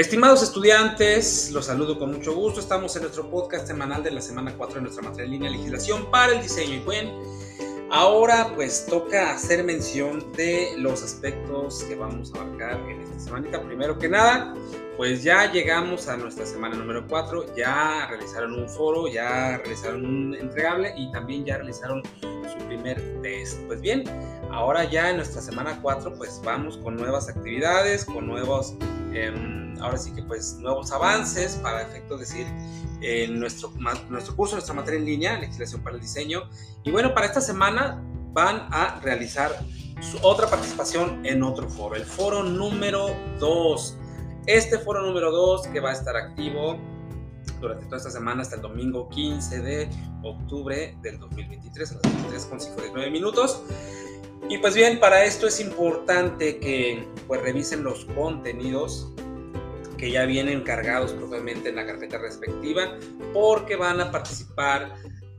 Estimados estudiantes, los saludo con mucho gusto. Estamos en nuestro podcast semanal de la semana 4 de nuestra materia en línea legislación para el diseño. Y bueno, ahora pues toca hacer mención de los aspectos que vamos a abarcar en esta semanita. Primero que nada, pues ya llegamos a nuestra semana número 4. Ya realizaron un foro, ya realizaron un entregable y también ya realizaron su primer test. Pues bien, ahora ya en nuestra semana 4 pues vamos con nuevas actividades, con nuevos... Eh, ahora sí que pues nuevos avances para efecto decir en nuestro, nuestro curso, nuestra materia en línea, legislación para el diseño. Y bueno, para esta semana van a realizar otra participación en otro foro, el foro número 2. Este foro número 2 que va a estar activo durante toda esta semana hasta el domingo 15 de octubre del 2023 a las 23.59 minutos. Y pues bien, para esto es importante que pues revisen los contenidos que ya vienen cargados propiamente en la carpeta respectiva porque van a participar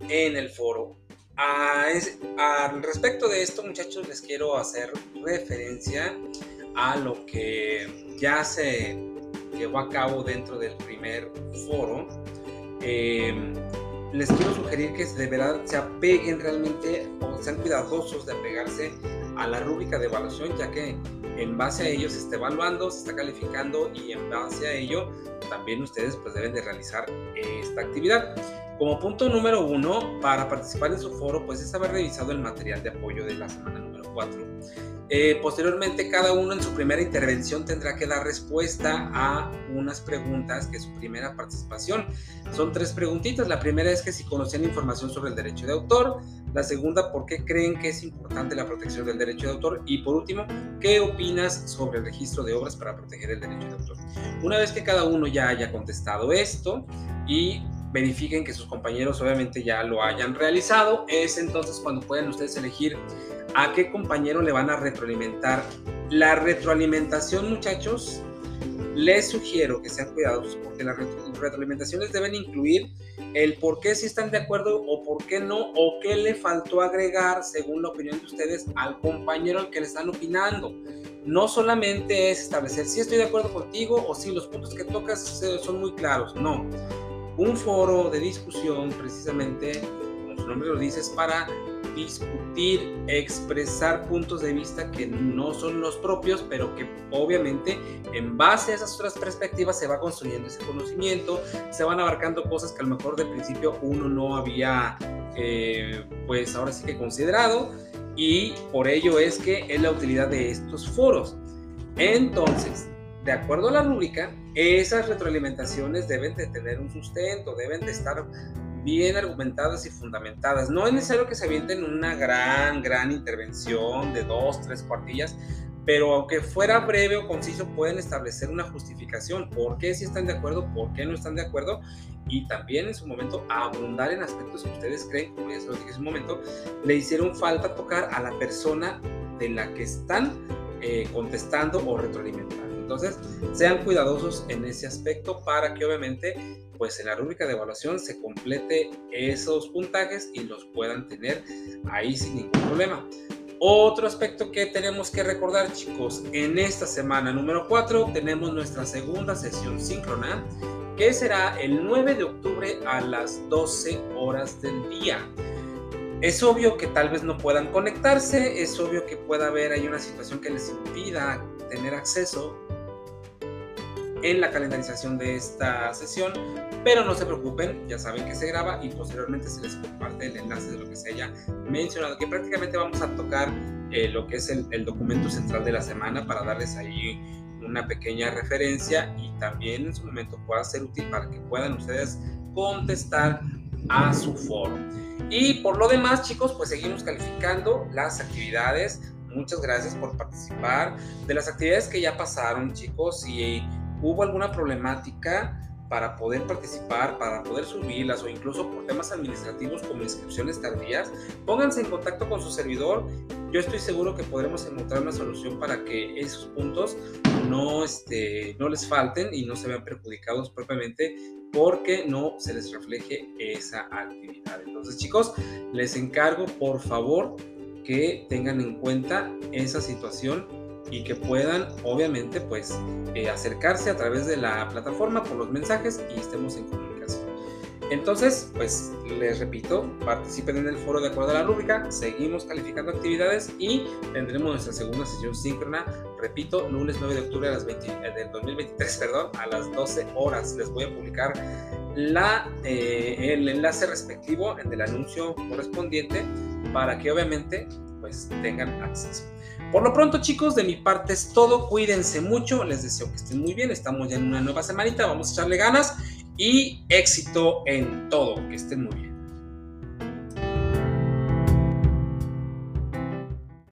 en el foro. Al respecto de esto, muchachos, les quiero hacer referencia a lo que ya se llevó a cabo dentro del primer foro. Em, les quiero sugerir que de verdad se apeguen realmente o sean cuidadosos de apegarse a la rúbrica de evaluación, ya que en base a ello se está evaluando, se está calificando y en base a ello también ustedes pues deben de realizar esta actividad. Como punto número uno, para participar en su foro, pues es haber revisado el material de apoyo de la semana número 4. Eh, posteriormente, cada uno en su primera intervención tendrá que dar respuesta a unas preguntas que su primera participación. Son tres preguntitas. La primera es que si conocían información sobre el derecho de autor. La segunda, ¿por qué creen que es importante la protección del derecho de autor? Y por último, ¿qué opinas sobre el registro de obras para proteger el derecho de autor? Una vez que cada uno ya haya contestado esto y verifiquen que sus compañeros obviamente ya lo hayan realizado, es entonces cuando pueden ustedes elegir a qué compañero le van a retroalimentar. La retroalimentación, muchachos, les sugiero que sean cuidadosos porque las retroalimentaciones deben incluir el por qué si están de acuerdo o por qué no, o qué le faltó agregar según la opinión de ustedes al compañero al que le están opinando. No solamente es establecer si estoy de acuerdo contigo o si los puntos que tocas son muy claros, no. Un foro de discusión precisamente, como su nombre lo dice, es para discutir, expresar puntos de vista que no son los propios, pero que obviamente en base a esas otras perspectivas se va construyendo ese conocimiento, se van abarcando cosas que a lo mejor de principio uno no había, eh, pues ahora sí que considerado, y por ello es que es la utilidad de estos foros. Entonces, de acuerdo a la rúbrica, esas retroalimentaciones deben de tener un sustento, deben de estar bien argumentadas y fundamentadas. No es necesario que se avienten una gran, gran intervención de dos, tres cuartillas, pero aunque fuera breve o conciso, pueden establecer una justificación. ¿Por qué si están de acuerdo? ¿Por qué no están de acuerdo? Y también en su momento abundar en aspectos que ustedes creen, como ya se lo dije en su momento, le hicieron falta tocar a la persona de la que están eh, contestando o retroalimentando. Entonces, sean cuidadosos en ese aspecto para que obviamente pues en la rúbrica de evaluación se complete esos puntajes y los puedan tener ahí sin ningún problema. Otro aspecto que tenemos que recordar chicos, en esta semana número 4 tenemos nuestra segunda sesión síncrona que será el 9 de octubre a las 12 horas del día. Es obvio que tal vez no puedan conectarse, es obvio que pueda haber ahí una situación que les impida tener acceso en la calendarización de esta sesión, pero no se preocupen, ya saben que se graba y posteriormente se les comparte el enlace de lo que se haya mencionado, que prácticamente vamos a tocar eh, lo que es el, el, documento central de la semana para darles ahí una pequeña referencia y también en su momento pueda ser útil para que puedan ustedes contestar a su foro. Y por lo demás, chicos, pues seguimos calificando las actividades. Muchas gracias por participar. De las actividades que ya pasaron, chicos, y hubo alguna problemática para poder participar, para poder subirlas o incluso por temas administrativos como inscripciones tardías, pónganse en contacto con su servidor. Yo estoy seguro que podremos encontrar una solución para que esos puntos no, este, no les falten y no se vean perjudicados propiamente porque no se les refleje esa actividad. Entonces chicos, les encargo por favor que tengan en cuenta esa situación y que puedan obviamente pues eh, acercarse a través de la plataforma por los mensajes y estemos en comunicación. Entonces, pues les repito, participen en el foro de acuerdo a la rúbrica, seguimos calificando actividades y tendremos nuestra segunda sesión síncrona, repito, lunes 9 de octubre a las 20, eh, del 2023, perdón, a las 12 horas. Les voy a publicar la, eh, el enlace respectivo en el anuncio correspondiente para que obviamente pues tengan acceso. Por lo pronto, chicos, de mi parte es todo. Cuídense mucho. Les deseo que estén muy bien. Estamos ya en una nueva semanita. Vamos a echarle ganas y éxito en todo. Que estén muy bien.